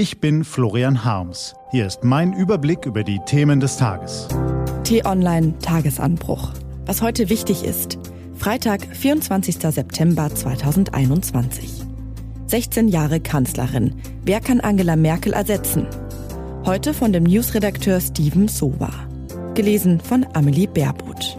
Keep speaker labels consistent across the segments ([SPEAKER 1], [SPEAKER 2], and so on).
[SPEAKER 1] Ich bin Florian Harms. Hier ist mein Überblick über die Themen des Tages.
[SPEAKER 2] T-Online Tagesanbruch. Was heute wichtig ist. Freitag, 24. September 2021. 16 Jahre Kanzlerin. Wer kann Angela Merkel ersetzen? Heute von dem Newsredakteur Steven Sova. Gelesen von Amelie Baerbuth.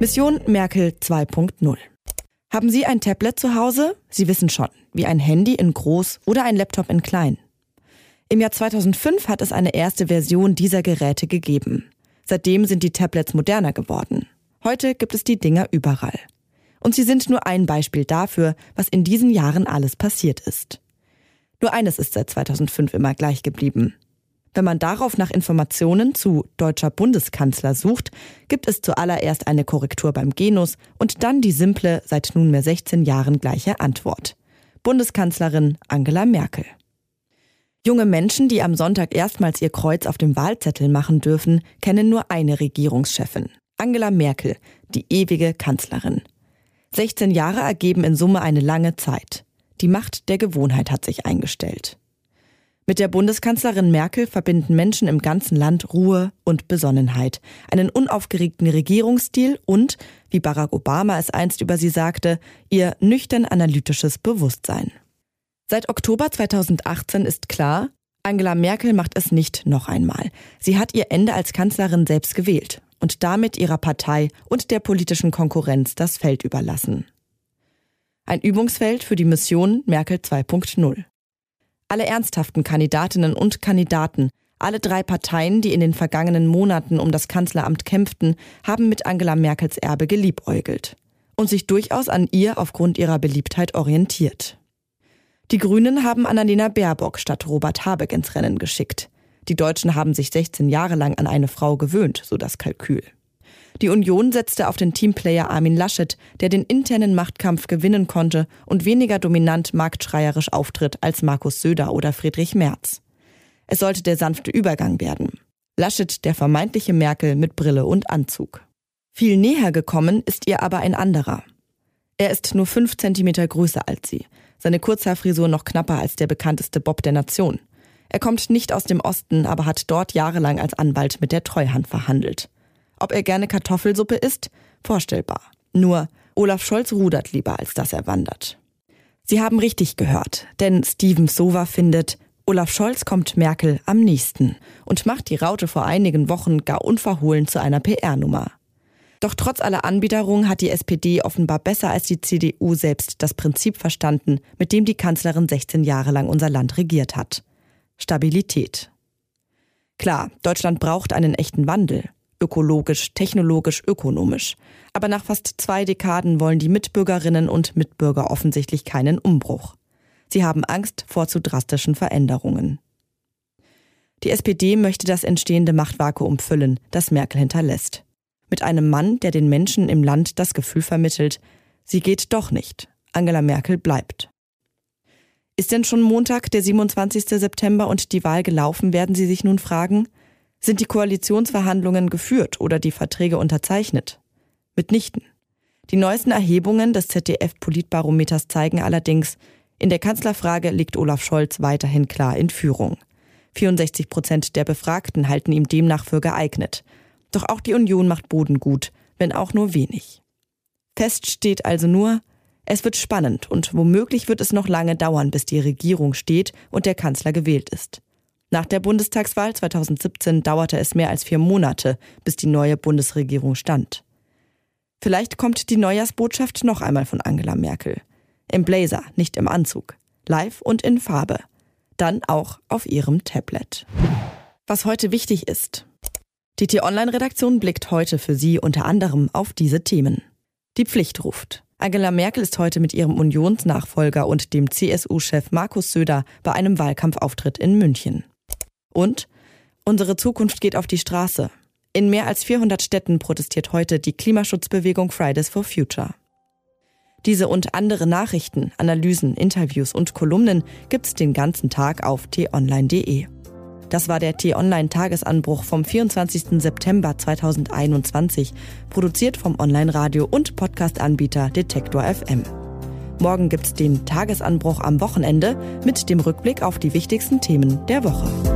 [SPEAKER 2] Mission Merkel 2.0. Haben Sie ein Tablet zu Hause? Sie wissen schon, wie ein Handy in groß oder ein Laptop in klein. Im Jahr 2005 hat es eine erste Version dieser Geräte gegeben. Seitdem sind die Tablets moderner geworden. Heute gibt es die Dinger überall. Und sie sind nur ein Beispiel dafür, was in diesen Jahren alles passiert ist. Nur eines ist seit 2005 immer gleich geblieben. Wenn man darauf nach Informationen zu deutscher Bundeskanzler sucht, gibt es zuallererst eine Korrektur beim Genus und dann die simple, seit nunmehr 16 Jahren gleiche Antwort. Bundeskanzlerin Angela Merkel. Junge Menschen, die am Sonntag erstmals ihr Kreuz auf dem Wahlzettel machen dürfen, kennen nur eine Regierungschefin. Angela Merkel, die ewige Kanzlerin. 16 Jahre ergeben in Summe eine lange Zeit. Die Macht der Gewohnheit hat sich eingestellt. Mit der Bundeskanzlerin Merkel verbinden Menschen im ganzen Land Ruhe und Besonnenheit, einen unaufgeregten Regierungsstil und, wie Barack Obama es einst über sie sagte, ihr nüchtern analytisches Bewusstsein. Seit Oktober 2018 ist klar, Angela Merkel macht es nicht noch einmal. Sie hat ihr Ende als Kanzlerin selbst gewählt und damit ihrer Partei und der politischen Konkurrenz das Feld überlassen. Ein Übungsfeld für die Mission Merkel 2.0. Alle ernsthaften Kandidatinnen und Kandidaten, alle drei Parteien, die in den vergangenen Monaten um das Kanzleramt kämpften, haben mit Angela Merkels Erbe geliebäugelt und sich durchaus an ihr aufgrund ihrer Beliebtheit orientiert. Die Grünen haben Annalena Baerbock statt Robert Habeck ins Rennen geschickt. Die Deutschen haben sich 16 Jahre lang an eine Frau gewöhnt, so das Kalkül. Die Union setzte auf den Teamplayer Armin Laschet, der den internen Machtkampf gewinnen konnte und weniger dominant marktschreierisch auftritt als Markus Söder oder Friedrich Merz. Es sollte der sanfte Übergang werden. Laschet, der vermeintliche Merkel mit Brille und Anzug. Viel näher gekommen ist ihr aber ein anderer. Er ist nur fünf Zentimeter größer als sie, seine Kurzhaarfrisur noch knapper als der bekannteste Bob der Nation. Er kommt nicht aus dem Osten, aber hat dort jahrelang als Anwalt mit der Treuhand verhandelt. Ob er gerne Kartoffelsuppe isst? Vorstellbar. Nur Olaf Scholz rudert lieber, als dass er wandert. Sie haben richtig gehört, denn Steven Sova findet, Olaf Scholz kommt Merkel am nächsten und macht die Raute vor einigen Wochen gar unverhohlen zu einer PR-Nummer. Doch trotz aller Anbiederung hat die SPD offenbar besser als die CDU selbst das Prinzip verstanden, mit dem die Kanzlerin 16 Jahre lang unser Land regiert hat. Stabilität. Klar, Deutschland braucht einen echten Wandel ökologisch, technologisch, ökonomisch. Aber nach fast zwei Dekaden wollen die Mitbürgerinnen und Mitbürger offensichtlich keinen Umbruch. Sie haben Angst vor zu drastischen Veränderungen. Die SPD möchte das entstehende Machtvakuum füllen, das Merkel hinterlässt. Mit einem Mann, der den Menschen im Land das Gefühl vermittelt, sie geht doch nicht. Angela Merkel bleibt. Ist denn schon Montag, der 27. September und die Wahl gelaufen, werden Sie sich nun fragen? Sind die Koalitionsverhandlungen geführt oder die Verträge unterzeichnet? Mitnichten. Die neuesten Erhebungen des ZDF-Politbarometers zeigen allerdings, in der Kanzlerfrage liegt Olaf Scholz weiterhin klar in Führung. 64 Prozent der Befragten halten ihm demnach für geeignet. Doch auch die Union macht Boden gut, wenn auch nur wenig. Fest steht also nur, es wird spannend und womöglich wird es noch lange dauern, bis die Regierung steht und der Kanzler gewählt ist. Nach der Bundestagswahl 2017 dauerte es mehr als vier Monate, bis die neue Bundesregierung stand. Vielleicht kommt die Neujahrsbotschaft noch einmal von Angela Merkel. Im Blazer, nicht im Anzug. Live und in Farbe. Dann auch auf ihrem Tablet. Was heute wichtig ist. Die T-Online-Redaktion blickt heute für Sie unter anderem auf diese Themen. Die Pflicht ruft. Angela Merkel ist heute mit ihrem Unionsnachfolger und dem CSU-Chef Markus Söder bei einem Wahlkampfauftritt in München. Und unsere Zukunft geht auf die Straße. In mehr als 400 Städten protestiert heute die Klimaschutzbewegung Fridays for Future. Diese und andere Nachrichten, Analysen, Interviews und Kolumnen gibt's den ganzen Tag auf t-online.de. Das war der T-Online-Tagesanbruch vom 24. September 2021, produziert vom Online-Radio und Podcast-Anbieter Detektor FM. Morgen gibt's den Tagesanbruch am Wochenende mit dem Rückblick auf die wichtigsten Themen der Woche.